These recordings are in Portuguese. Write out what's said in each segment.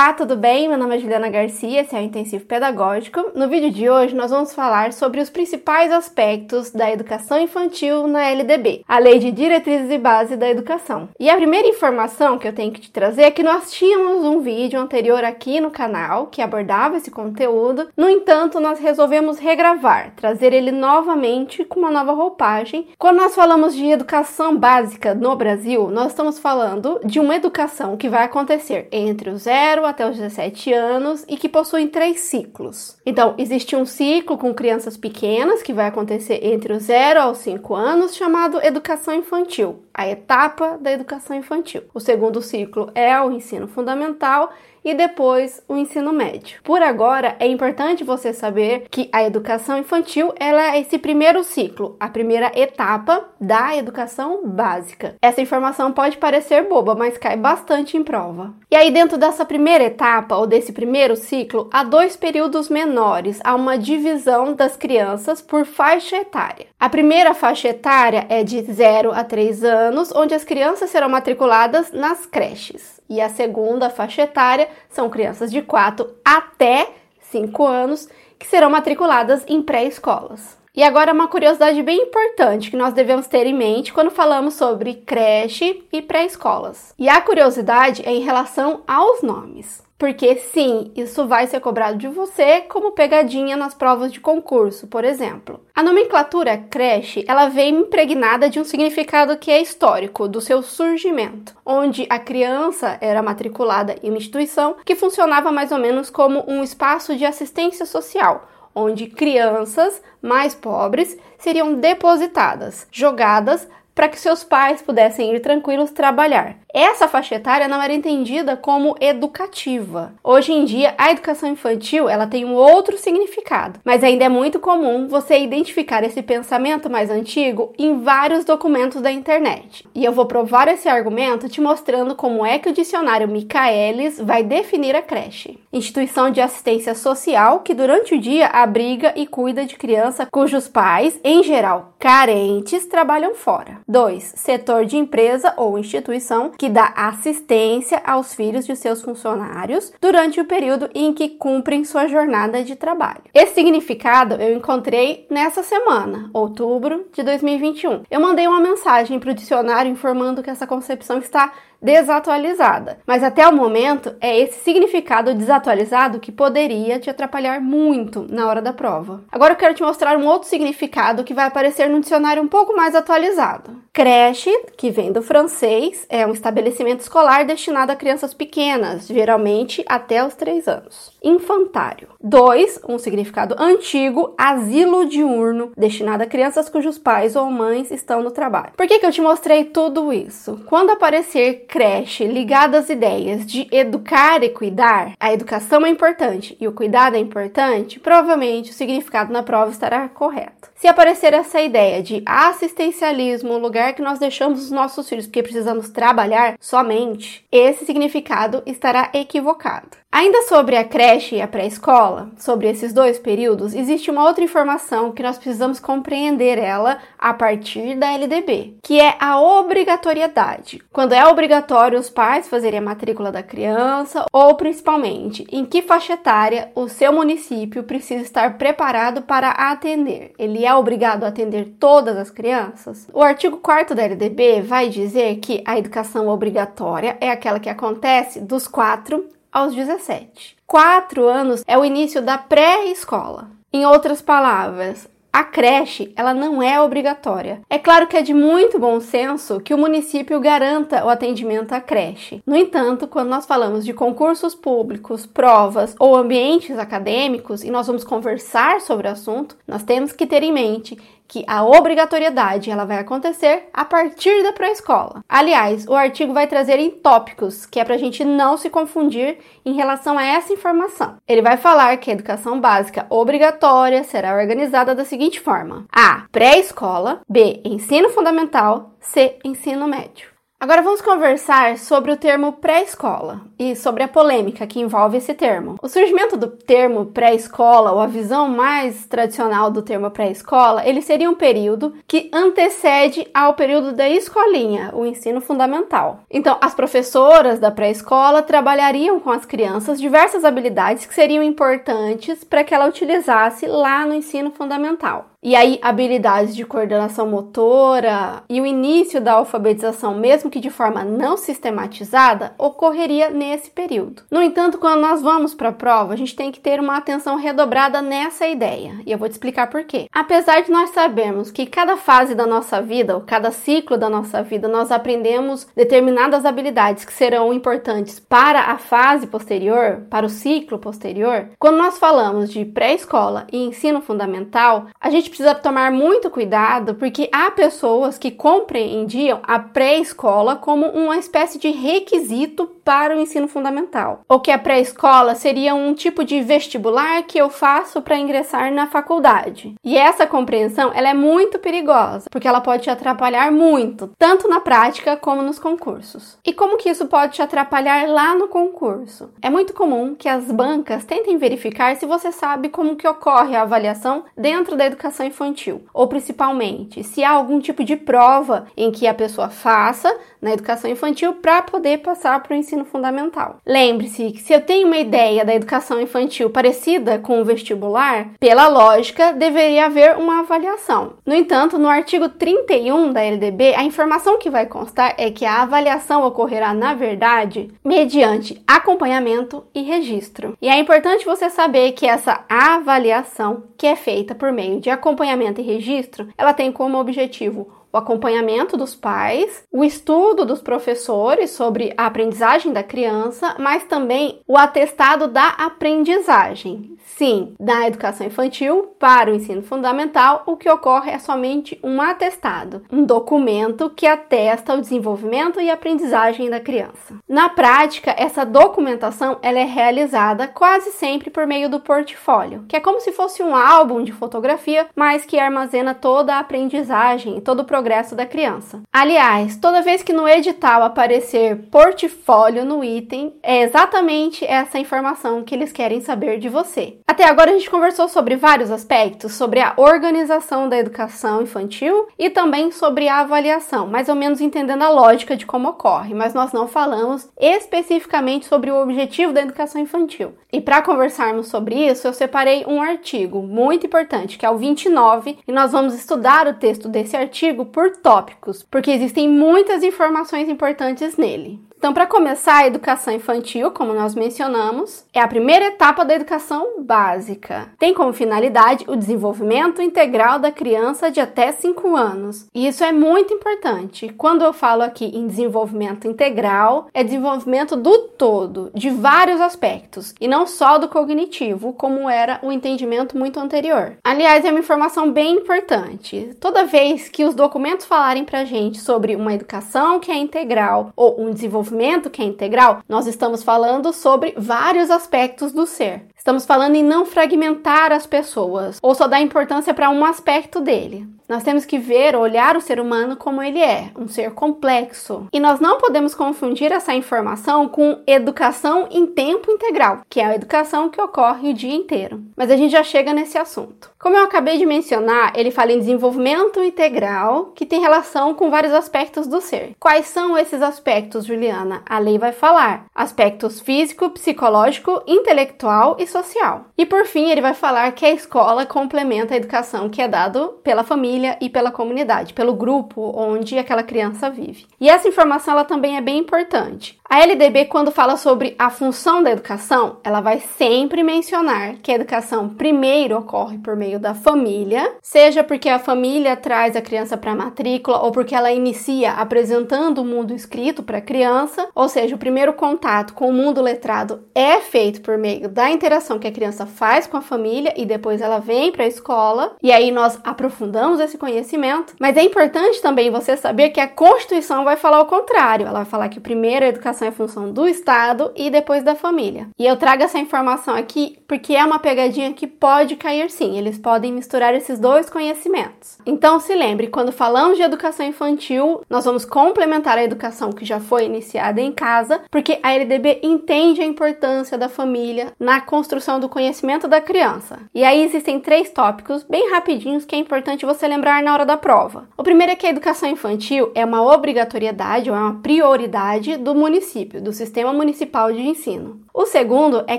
Olá, tudo bem? Meu nome é Juliana Garcia, esse é o Intensivo Pedagógico. No vídeo de hoje nós vamos falar sobre os principais aspectos da educação infantil na LDB, a Lei de Diretrizes e Base da Educação. E a primeira informação que eu tenho que te trazer é que nós tínhamos um vídeo anterior aqui no canal que abordava esse conteúdo, no entanto, nós resolvemos regravar, trazer ele novamente com uma nova roupagem. Quando nós falamos de educação básica no Brasil, nós estamos falando de uma educação que vai acontecer entre os 0 0 até os 17 anos e que possuem três ciclos. Então, existe um ciclo com crianças pequenas que vai acontecer entre os 0 aos 5 anos, chamado educação infantil, a etapa da educação infantil. O segundo ciclo é o ensino fundamental e depois o ensino médio. Por agora, é importante você saber que a educação infantil ela é esse primeiro ciclo, a primeira etapa da educação básica. Essa informação pode parecer boba, mas cai bastante em prova. E aí, dentro dessa primeira etapa ou desse primeiro ciclo, há dois períodos menores, há uma divisão das crianças por faixa etária. A primeira faixa etária é de 0 a 3 anos, onde as crianças serão matriculadas nas creches. E a segunda faixa etária são crianças de 4 até 5 anos que serão matriculadas em pré-escolas. E agora uma curiosidade bem importante que nós devemos ter em mente quando falamos sobre creche e pré-escolas. E a curiosidade é em relação aos nomes. Porque sim, isso vai ser cobrado de você como pegadinha nas provas de concurso, por exemplo. A nomenclatura creche, ela vem impregnada de um significado que é histórico, do seu surgimento, onde a criança era matriculada em uma instituição que funcionava mais ou menos como um espaço de assistência social, onde crianças mais pobres seriam depositadas, jogadas para que seus pais pudessem ir tranquilos trabalhar. Essa faixa etária não era entendida como educativa. Hoje em dia, a educação infantil ela tem um outro significado, mas ainda é muito comum você identificar esse pensamento mais antigo em vários documentos da internet. E eu vou provar esse argumento te mostrando como é que o dicionário Michaelis vai definir a creche. Instituição de assistência social que durante o dia abriga e cuida de criança cujos pais, em geral carentes, trabalham fora. 2. Setor de empresa ou instituição que dá assistência aos filhos de seus funcionários durante o período em que cumprem sua jornada de trabalho. Esse significado eu encontrei nessa semana, outubro de 2021. Eu mandei uma mensagem para o dicionário informando que essa concepção está desatualizada. Mas até o momento é esse significado desatualizado que poderia te atrapalhar muito na hora da prova. Agora eu quero te mostrar um outro significado que vai aparecer no dicionário um pouco mais atualizado. Creche, que vem do francês, é um estabelecimento escolar destinado a crianças pequenas, geralmente até os 3 anos. Infantário. 2. Um significado antigo, asilo diurno, destinado a crianças cujos pais ou mães estão no trabalho. Por que, que eu te mostrei tudo isso? Quando aparecer creche ligada às ideias de educar e cuidar, a educação é importante e o cuidado é importante, provavelmente o significado na prova estará correto. Se aparecer essa ideia de assistencialismo, lugar que nós deixamos os nossos filhos porque precisamos trabalhar somente, esse significado estará equivocado. Ainda sobre a creche e a pré-escola, sobre esses dois períodos, existe uma outra informação que nós precisamos compreender ela a partir da LDB, que é a obrigatoriedade. Quando é obrigatório os pais fazerem a matrícula da criança, ou principalmente em que faixa etária o seu município precisa estar preparado para atender. Ele é obrigado a atender todas as crianças? O artigo 4 da LDB vai dizer que a educação obrigatória é aquela que acontece dos 4 aos 17. Quatro anos é o início da pré-escola. Em outras palavras, a creche, ela não é obrigatória. É claro que é de muito bom senso que o município garanta o atendimento à creche. No entanto, quando nós falamos de concursos públicos, provas ou ambientes acadêmicos e nós vamos conversar sobre o assunto, nós temos que ter em mente que a obrigatoriedade ela vai acontecer a partir da pré-escola. Aliás, o artigo vai trazer em tópicos, que é para a gente não se confundir em relação a essa informação. Ele vai falar que a educação básica obrigatória será organizada da seguinte forma: A. Pré-escola, B. Ensino fundamental, C. Ensino médio. Agora vamos conversar sobre o termo pré-escola e sobre a polêmica que envolve esse termo. O surgimento do termo pré-escola, ou a visão mais tradicional do termo pré-escola, ele seria um período que antecede ao período da escolinha, o ensino fundamental. Então, as professoras da pré-escola trabalhariam com as crianças diversas habilidades que seriam importantes para que ela utilizasse lá no ensino fundamental. E aí, habilidades de coordenação motora e o início da alfabetização, mesmo que de forma não sistematizada, ocorreria nesse período. No entanto, quando nós vamos para a prova, a gente tem que ter uma atenção redobrada nessa ideia, e eu vou te explicar por quê. Apesar de nós sabermos que cada fase da nossa vida, ou cada ciclo da nossa vida, nós aprendemos determinadas habilidades que serão importantes para a fase posterior, para o ciclo posterior, quando nós falamos de pré-escola e ensino fundamental, a gente precisa tomar muito cuidado porque há pessoas que compreendiam a pré-escola como uma espécie de requisito para o ensino fundamental, ou que a pré-escola seria um tipo de vestibular que eu faço para ingressar na faculdade. E essa compreensão ela é muito perigosa, porque ela pode te atrapalhar muito, tanto na prática como nos concursos. E como que isso pode te atrapalhar lá no concurso? É muito comum que as bancas tentem verificar se você sabe como que ocorre a avaliação dentro da educação educação infantil, ou principalmente se há algum tipo de prova em que a pessoa faça na educação infantil para poder passar para o ensino fundamental. Lembre-se que se eu tenho uma ideia da educação infantil parecida com o vestibular, pela lógica deveria haver uma avaliação. No entanto, no artigo 31 da LDB, a informação que vai constar é que a avaliação ocorrerá, na verdade, mediante acompanhamento e registro. E é importante você saber que essa avaliação, que é feita por meio de acompanhamento e registro, ela tem como objetivo o acompanhamento dos pais, o estudo dos professores sobre a aprendizagem da criança, mas também o atestado da aprendizagem. Sim, da educação infantil para o ensino fundamental, o que ocorre é somente um atestado, um documento que atesta o desenvolvimento e aprendizagem da criança. Na prática, essa documentação ela é realizada quase sempre por meio do portfólio, que é como se fosse um álbum de fotografia, mas que armazena toda a aprendizagem todo o progresso da criança. Aliás, toda vez que no edital aparecer portfólio no item, é exatamente essa informação que eles querem saber de você. Até agora a gente conversou sobre vários aspectos, sobre a organização da educação infantil e também sobre a avaliação, mais ou menos entendendo a lógica de como ocorre, mas nós não falamos especificamente sobre o objetivo da educação infantil. E para conversarmos sobre isso, eu separei um artigo muito importante, que é o 29, e nós vamos estudar o texto desse artigo por tópicos, porque existem muitas informações importantes nele. Então, para começar, a educação infantil, como nós mencionamos, é a primeira etapa da educação básica. Tem como finalidade o desenvolvimento integral da criança de até 5 anos. E isso é muito importante. Quando eu falo aqui em desenvolvimento integral, é desenvolvimento do todo, de vários aspectos, e não só do cognitivo, como era o entendimento muito anterior. Aliás, é uma informação bem importante. Toda vez que os documentos falarem para gente sobre uma educação que é integral ou um desenvolvimento desenvolvimento que é integral, nós estamos falando sobre vários aspectos do ser. Estamos falando em não fragmentar as pessoas ou só dar importância para um aspecto dele. Nós temos que ver, olhar o ser humano como ele é, um ser complexo. E nós não podemos confundir essa informação com educação em tempo integral, que é a educação que ocorre o dia inteiro. Mas a gente já chega nesse assunto. Como eu acabei de mencionar, ele fala em desenvolvimento integral, que tem relação com vários aspectos do ser. Quais são esses aspectos, Juliana? A lei vai falar: aspectos físico, psicológico, intelectual e social. E por fim, ele vai falar que a escola complementa a educação que é dado pela família e pela comunidade, pelo grupo onde aquela criança vive. E essa informação ela também é bem importante. A LDB, quando fala sobre a função da educação, ela vai sempre mencionar que a educação primeiro ocorre por meio da família, seja porque a família traz a criança para a matrícula ou porque ela inicia apresentando o mundo escrito para a criança, ou seja, o primeiro contato com o mundo letrado é feito por meio da interação que a criança faz com a família e depois ela vem para a escola, e aí nós aprofundamos esse conhecimento. Mas é importante também você saber que a Constituição vai falar o contrário, ela vai falar que primeiro a educação educação é função do Estado e depois da família. E eu trago essa informação aqui porque é uma pegadinha que pode cair sim, eles podem misturar esses dois conhecimentos. Então se lembre, quando falamos de educação infantil, nós vamos complementar a educação que já foi iniciada em casa, porque a LDB entende a importância da família na construção do conhecimento da criança. E aí existem três tópicos bem rapidinhos que é importante você lembrar na hora da prova. O primeiro é que a educação infantil é uma obrigatoriedade ou é uma prioridade do município, do sistema municipal de ensino. O segundo é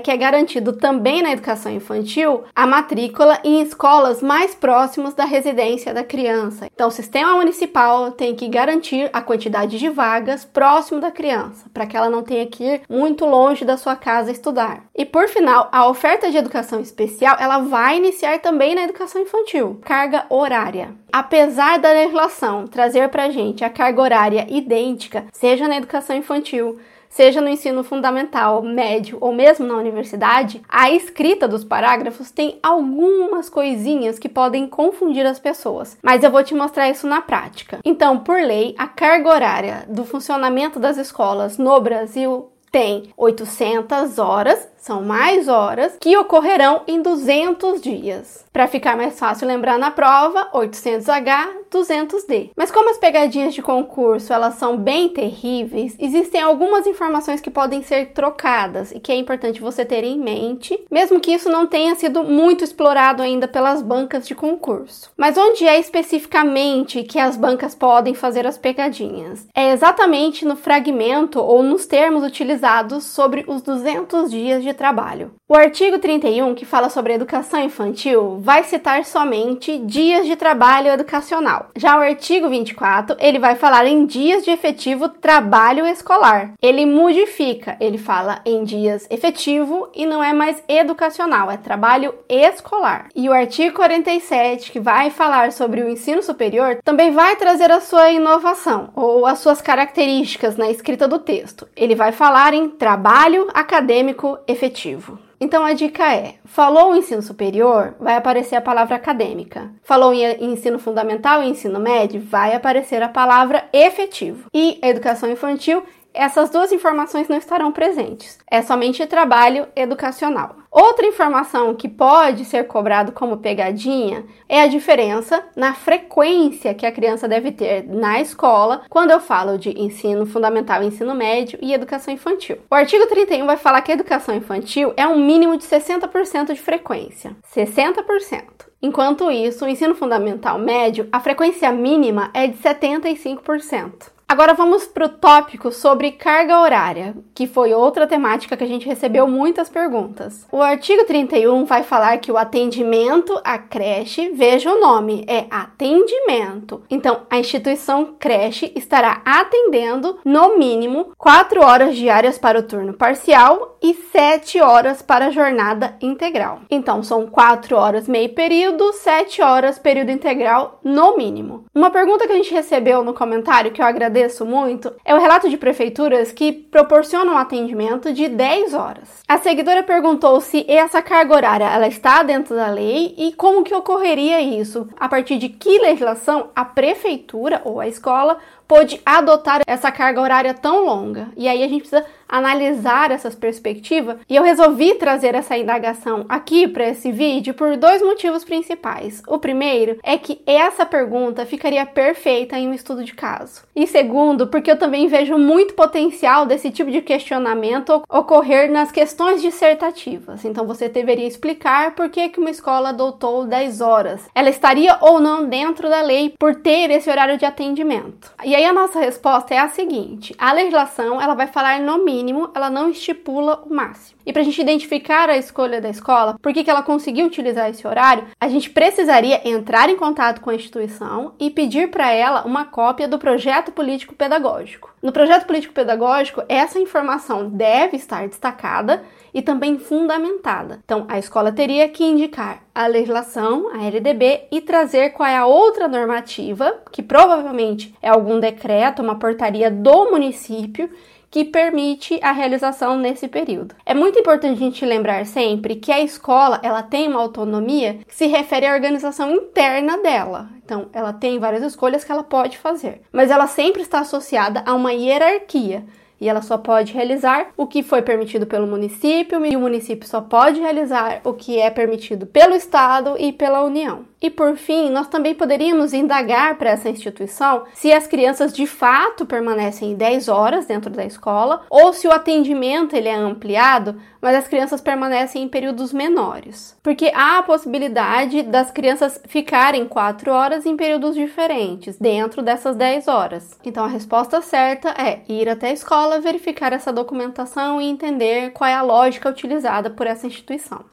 que é garantido também na educação infantil a matrícula em escolas mais próximas da residência da criança. Então, o sistema municipal tem que garantir a quantidade de vagas próximo da criança, para que ela não tenha que ir muito longe da sua casa estudar. E por final, a oferta de educação especial, ela vai iniciar também na educação infantil. Carga horária. Apesar da legislação trazer para a gente a carga horária idêntica, seja na educação infantil, seja no ensino fundamental, médio ou mesmo na universidade, a escrita dos parágrafos tem algumas coisinhas que podem confundir as pessoas, mas eu vou te mostrar isso na prática. Então, por lei, a carga horária do funcionamento das escolas no Brasil tem 800 horas são mais horas que ocorrerão em 200 dias. Para ficar mais fácil lembrar na prova, 800H, 200D. Mas como as pegadinhas de concurso elas são bem terríveis, existem algumas informações que podem ser trocadas e que é importante você ter em mente, mesmo que isso não tenha sido muito explorado ainda pelas bancas de concurso. Mas onde é especificamente que as bancas podem fazer as pegadinhas? É exatamente no fragmento ou nos termos utilizados sobre os 200 dias de de trabalho. O artigo 31, que fala sobre educação infantil, vai citar somente dias de trabalho educacional. Já o artigo 24, ele vai falar em dias de efetivo trabalho escolar. Ele modifica, ele fala em dias efetivo e não é mais educacional, é trabalho escolar. E o artigo 47, que vai falar sobre o ensino superior, também vai trazer a sua inovação ou as suas características na escrita do texto. Ele vai falar em trabalho acadêmico efetivo efetivo. Então a dica é: falou o ensino superior, vai aparecer a palavra acadêmica. Falou em ensino fundamental e ensino médio, vai aparecer a palavra efetivo. E educação infantil, essas duas informações não estarão presentes. É somente trabalho educacional. Outra informação que pode ser cobrado como pegadinha é a diferença na frequência que a criança deve ter na escola quando eu falo de ensino fundamental, ensino médio e educação infantil. O artigo 31 vai falar que a educação infantil é um mínimo de 60% de frequência. 60%. Enquanto isso, o ensino fundamental médio, a frequência mínima é de 75%. Agora vamos para o tópico sobre carga horária, que foi outra temática que a gente recebeu muitas perguntas. O artigo 31 vai falar que o atendimento à creche, veja o nome, é atendimento. Então, a instituição creche estará atendendo no mínimo 4 horas diárias para o turno parcial e 7 horas para a jornada integral. Então, são 4 horas meio período, 7 horas período integral no mínimo. Uma pergunta que a gente recebeu no comentário que eu agradeço muito é o relato de prefeituras que proporcionam atendimento de 10 horas. A seguidora perguntou se essa carga horária ela está dentro da lei e como que ocorreria isso, a partir de que legislação a prefeitura ou a escola pôde adotar essa carga horária tão longa. E aí a gente precisa analisar essas perspectivas e eu resolvi trazer essa indagação aqui para esse vídeo por dois motivos principais. O primeiro é que essa pergunta ficaria perfeita em um estudo de caso. E segundo, porque eu também vejo muito potencial desse tipo de questionamento ocorrer nas questões dissertativas. Então você deveria explicar por que, que uma escola adotou 10 horas. Ela estaria ou não dentro da lei por ter esse horário de atendimento. E aí a nossa resposta é a seguinte: a legislação ela vai falar no mínimo mínimo, ela não estipula o máximo. E para a gente identificar a escolha da escola, por que, que ela conseguiu utilizar esse horário, a gente precisaria entrar em contato com a instituição e pedir para ela uma cópia do projeto político pedagógico. No projeto político pedagógico, essa informação deve estar destacada e também fundamentada. Então, a escola teria que indicar a legislação, a LDB, e trazer qual é a outra normativa, que provavelmente é algum decreto, uma portaria do município que permite a realização nesse período. É muito importante a gente lembrar sempre que a escola ela tem uma autonomia que se refere à organização interna dela. Então, ela tem várias escolhas que ela pode fazer, mas ela sempre está associada a uma hierarquia. e ela só pode realizar o que foi permitido pelo município e o município só pode realizar o que é permitido pelo Estado e pela União. E por fim, nós também poderíamos indagar para essa instituição se as crianças de fato permanecem 10 horas dentro da escola ou se o atendimento ele é ampliado, mas as crianças permanecem em períodos menores. Porque há a possibilidade das crianças ficarem 4 horas em períodos diferentes dentro dessas 10 horas. Então a resposta certa é ir até a escola, verificar essa documentação e entender qual é a lógica utilizada por essa instituição.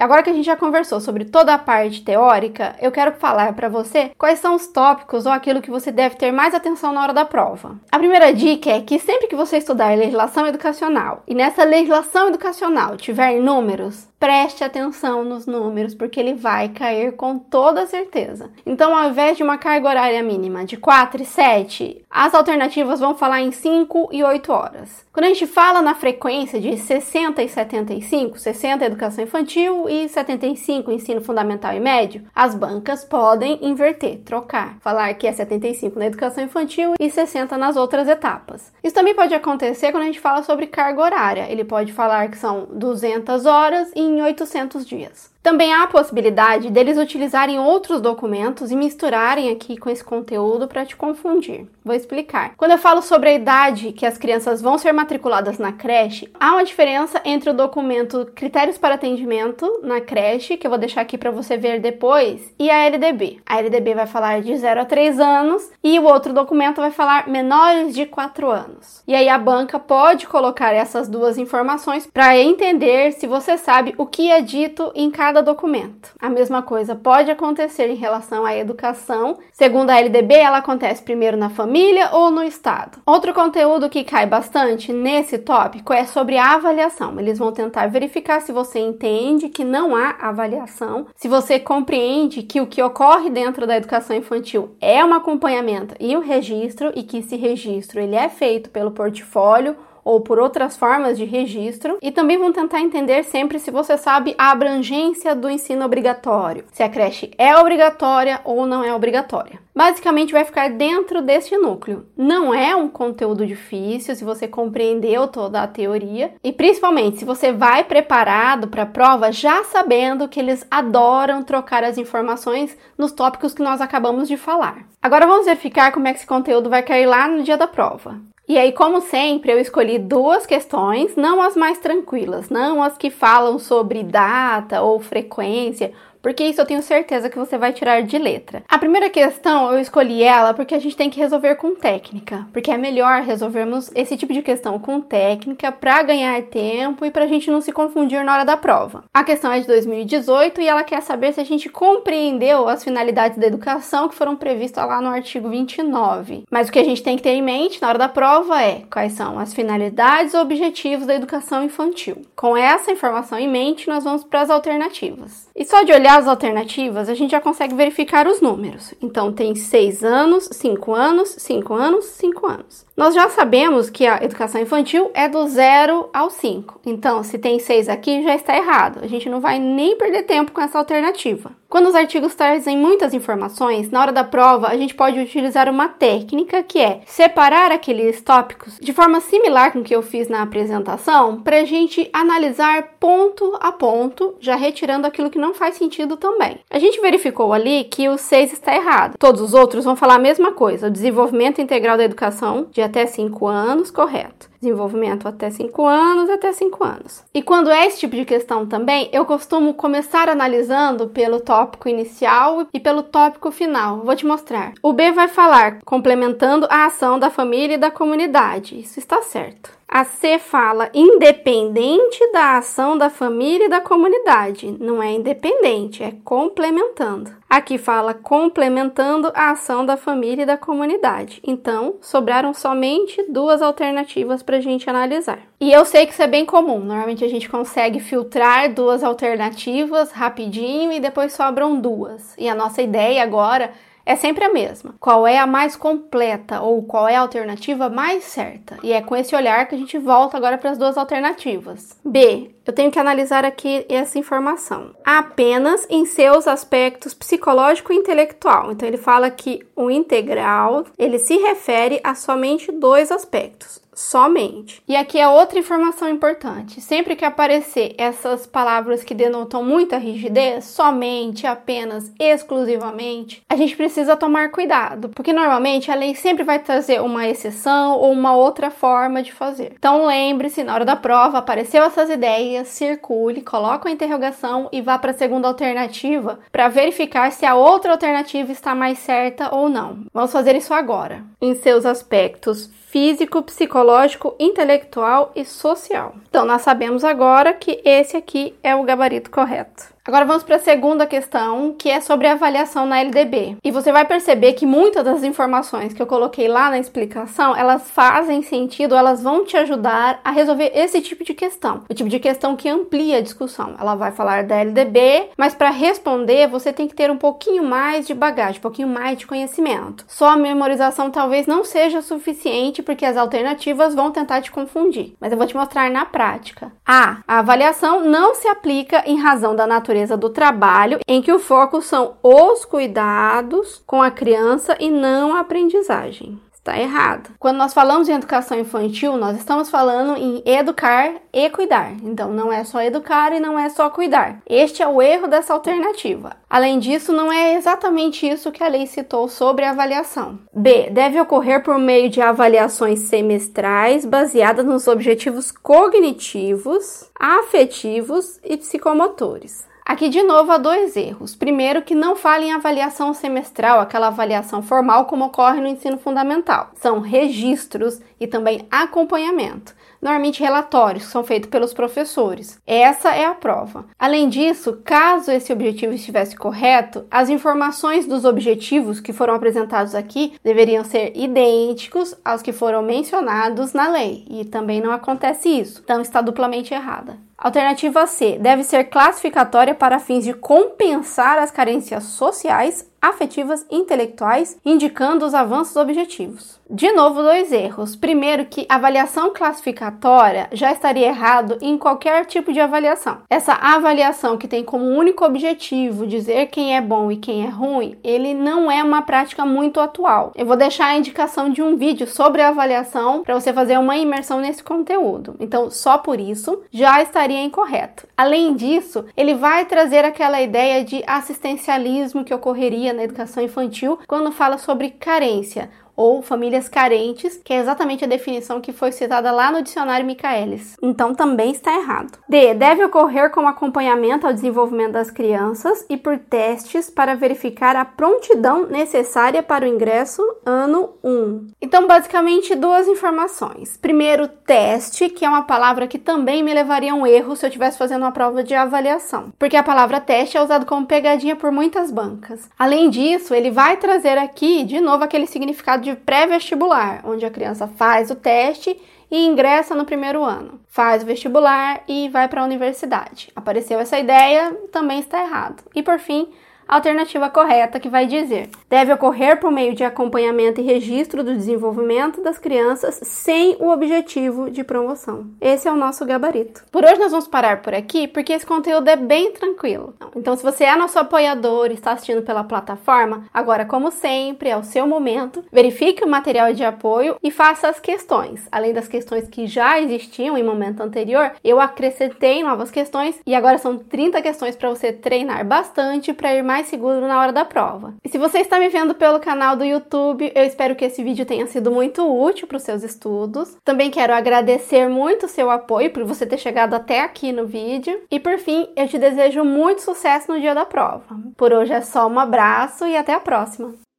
Agora que a gente já conversou sobre toda a parte teórica, eu quero falar para você quais são os tópicos ou aquilo que você deve ter mais atenção na hora da prova. A primeira dica é que sempre que você estudar legislação educacional e nessa legislação educacional tiver números, preste atenção nos números, porque ele vai cair com toda certeza. Então, ao invés de uma carga horária mínima de 4 e 7, as alternativas vão falar em 5 e 8 horas. Quando a gente fala na frequência de 60 e 75, 60 educação infantil e 75 ensino fundamental e médio, as bancas podem inverter, trocar, falar que é 75 na educação infantil e 60 nas outras etapas. Isso também pode acontecer quando a gente fala sobre carga horária. Ele pode falar que são 200 horas em 800 dias. Também há a possibilidade deles utilizarem outros documentos e misturarem aqui com esse conteúdo para te confundir. Vou explicar. Quando eu falo sobre a idade que as crianças vão ser matriculadas na creche, há uma diferença entre o documento Critérios para Atendimento na creche, que eu vou deixar aqui para você ver depois, e a LDB. A LDB vai falar de 0 a 3 anos e o outro documento vai falar menores de 4 anos. E aí a banca pode colocar essas duas informações para entender se você sabe o que é dito em cada cada documento. A mesma coisa pode acontecer em relação à educação. Segundo a LDB, ela acontece primeiro na família ou no estado. Outro conteúdo que cai bastante nesse tópico é sobre a avaliação. Eles vão tentar verificar se você entende que não há avaliação, se você compreende que o que ocorre dentro da educação infantil é um acompanhamento e um registro e que esse registro ele é feito pelo portfólio ou por outras formas de registro, e também vão tentar entender sempre se você sabe a abrangência do ensino obrigatório, se a creche é obrigatória ou não é obrigatória. Basicamente vai ficar dentro deste núcleo. Não é um conteúdo difícil se você compreendeu toda a teoria e principalmente se você vai preparado para a prova já sabendo que eles adoram trocar as informações nos tópicos que nós acabamos de falar. Agora vamos verificar como é que esse conteúdo vai cair lá no dia da prova. E aí, como sempre, eu escolhi duas questões, não as mais tranquilas, não as que falam sobre data ou frequência porque isso eu tenho certeza que você vai tirar de letra. A primeira questão eu escolhi ela porque a gente tem que resolver com técnica, porque é melhor resolvermos esse tipo de questão com técnica para ganhar tempo e para a gente não se confundir na hora da prova. A questão é de 2018 e ela quer saber se a gente compreendeu as finalidades da educação que foram previstas lá no artigo 29. Mas o que a gente tem que ter em mente na hora da prova é quais são as finalidades e objetivos da educação infantil. Com essa informação em mente, nós vamos para as alternativas. E só de olhar as alternativas, a gente já consegue verificar os números. Então, tem 6 anos, 5 anos, 5 anos, 5 anos. Nós já sabemos que a educação infantil é do 0 ao 5. Então, se tem 6 aqui, já está errado. A gente não vai nem perder tempo com essa alternativa. Quando os artigos trazem muitas informações, na hora da prova, a gente pode utilizar uma técnica que é separar aqueles tópicos de forma similar com o que eu fiz na apresentação, para a gente analisar ponto a ponto, já retirando aquilo que não faz sentido também. A gente verificou ali que o 6 está errado. Todos os outros vão falar a mesma coisa: o desenvolvimento integral da educação de até 5 anos, correto desenvolvimento até 5 anos, até 5 anos. E quando é esse tipo de questão também, eu costumo começar analisando pelo tópico inicial e pelo tópico final. Vou te mostrar. O B vai falar complementando a ação da família e da comunidade. Isso está certo. A C fala independente da ação da família e da comunidade. Não é independente, é complementando. Aqui fala complementando a ação da família e da comunidade. Então, sobraram somente duas alternativas para a gente analisar. E eu sei que isso é bem comum. Normalmente a gente consegue filtrar duas alternativas rapidinho e depois sobram duas. E a nossa ideia agora sempre a mesma. Qual é a mais completa ou qual é a alternativa mais certa? E é com esse olhar que a gente volta agora para as duas alternativas. B. eu tenho que analisar aqui essa informação. Apenas em seus aspectos psicológico e intelectual. Então ele fala que o integral, ele se refere a somente dois aspectos somente. E aqui é outra informação importante. Sempre que aparecer essas palavras que denotam muita rigidez, somente, apenas, exclusivamente, a gente precisa tomar cuidado, porque normalmente a lei sempre vai trazer uma exceção ou uma outra forma de fazer. Então lembre-se, na hora da prova, apareceu essas ideias, circule, coloque a interrogação e vá para a segunda alternativa para verificar se a outra alternativa está mais certa ou não. Vamos fazer isso agora. Em seus aspectos físico, psicológico, intelectual e social. Então, nós sabemos agora que esse aqui é o gabarito correto. Agora vamos para a segunda questão, que é sobre avaliação na LDB. E você vai perceber que muitas das informações que eu coloquei lá na explicação, elas fazem sentido, elas vão te ajudar a resolver esse tipo de questão. O tipo de questão que amplia a discussão. Ela vai falar da LDB, mas para responder você tem que ter um pouquinho mais de bagagem, um pouquinho mais de conhecimento. Só a memorização talvez não seja suficiente porque as alternativas vão tentar te confundir. Mas eu vou te mostrar na prática. A. A avaliação não se aplica em razão da natureza natureza do trabalho, em que o foco são os cuidados com a criança e não a aprendizagem. Está errado. Quando nós falamos em educação infantil, nós estamos falando em educar e cuidar. Então, não é só educar e não é só cuidar. Este é o erro dessa alternativa. Além disso, não é exatamente isso que a lei citou sobre avaliação. B. Deve ocorrer por meio de avaliações semestrais baseadas nos objetivos cognitivos, afetivos e psicomotores. Aqui de novo há dois erros. Primeiro, que não fale em avaliação semestral, aquela avaliação formal como ocorre no ensino fundamental. São registros e também acompanhamento normalmente relatórios são feitos pelos professores. Essa é a prova. Além disso, caso esse objetivo estivesse correto, as informações dos objetivos que foram apresentados aqui deveriam ser idênticos aos que foram mencionados na lei, e também não acontece isso, então está duplamente errada. Alternativa C deve ser classificatória para fins de compensar as carências sociais afetivas intelectuais, indicando os avanços objetivos. De novo, dois erros. Primeiro, que avaliação classificatória já estaria errado em qualquer tipo de avaliação. Essa avaliação que tem como único objetivo dizer quem é bom e quem é ruim, ele não é uma prática muito atual. Eu vou deixar a indicação de um vídeo sobre avaliação para você fazer uma imersão nesse conteúdo. Então, só por isso já estaria incorreto. Além disso, ele vai trazer aquela ideia de assistencialismo que ocorreria na educação infantil quando fala sobre carência ou famílias carentes, que é exatamente a definição que foi citada lá no dicionário Michaelis. Então também está errado. D. Deve ocorrer com acompanhamento ao desenvolvimento das crianças e por testes para verificar a prontidão necessária para o ingresso ano 1. Então, basicamente, duas informações. Primeiro, teste, que é uma palavra que também me levaria a um erro se eu estivesse fazendo uma prova de avaliação, porque a palavra teste é usada como pegadinha por muitas bancas. Além disso, ele vai trazer aqui de novo aquele significado de de pré-vestibular, onde a criança faz o teste e ingressa no primeiro ano. Faz o vestibular e vai para a universidade. Apareceu essa ideia, também está errado. E por fim, alternativa correta que vai dizer: deve ocorrer por meio de acompanhamento e registro do desenvolvimento das crianças sem o objetivo de promoção. Esse é o nosso gabarito. Por hoje nós vamos parar por aqui porque esse conteúdo é bem tranquilo. Então, se você é nosso apoiador e está assistindo pela plataforma, agora, como sempre, é o seu momento. Verifique o material de apoio e faça as questões. Além das questões que já existiam em momento anterior, eu acrescentei novas questões e agora são 30 questões para você treinar bastante para ir mais mais seguro na hora da prova. E se você está me vendo pelo canal do YouTube, eu espero que esse vídeo tenha sido muito útil para os seus estudos. Também quero agradecer muito o seu apoio por você ter chegado até aqui no vídeo. E por fim, eu te desejo muito sucesso no dia da prova. Por hoje é só um abraço e até a próxima!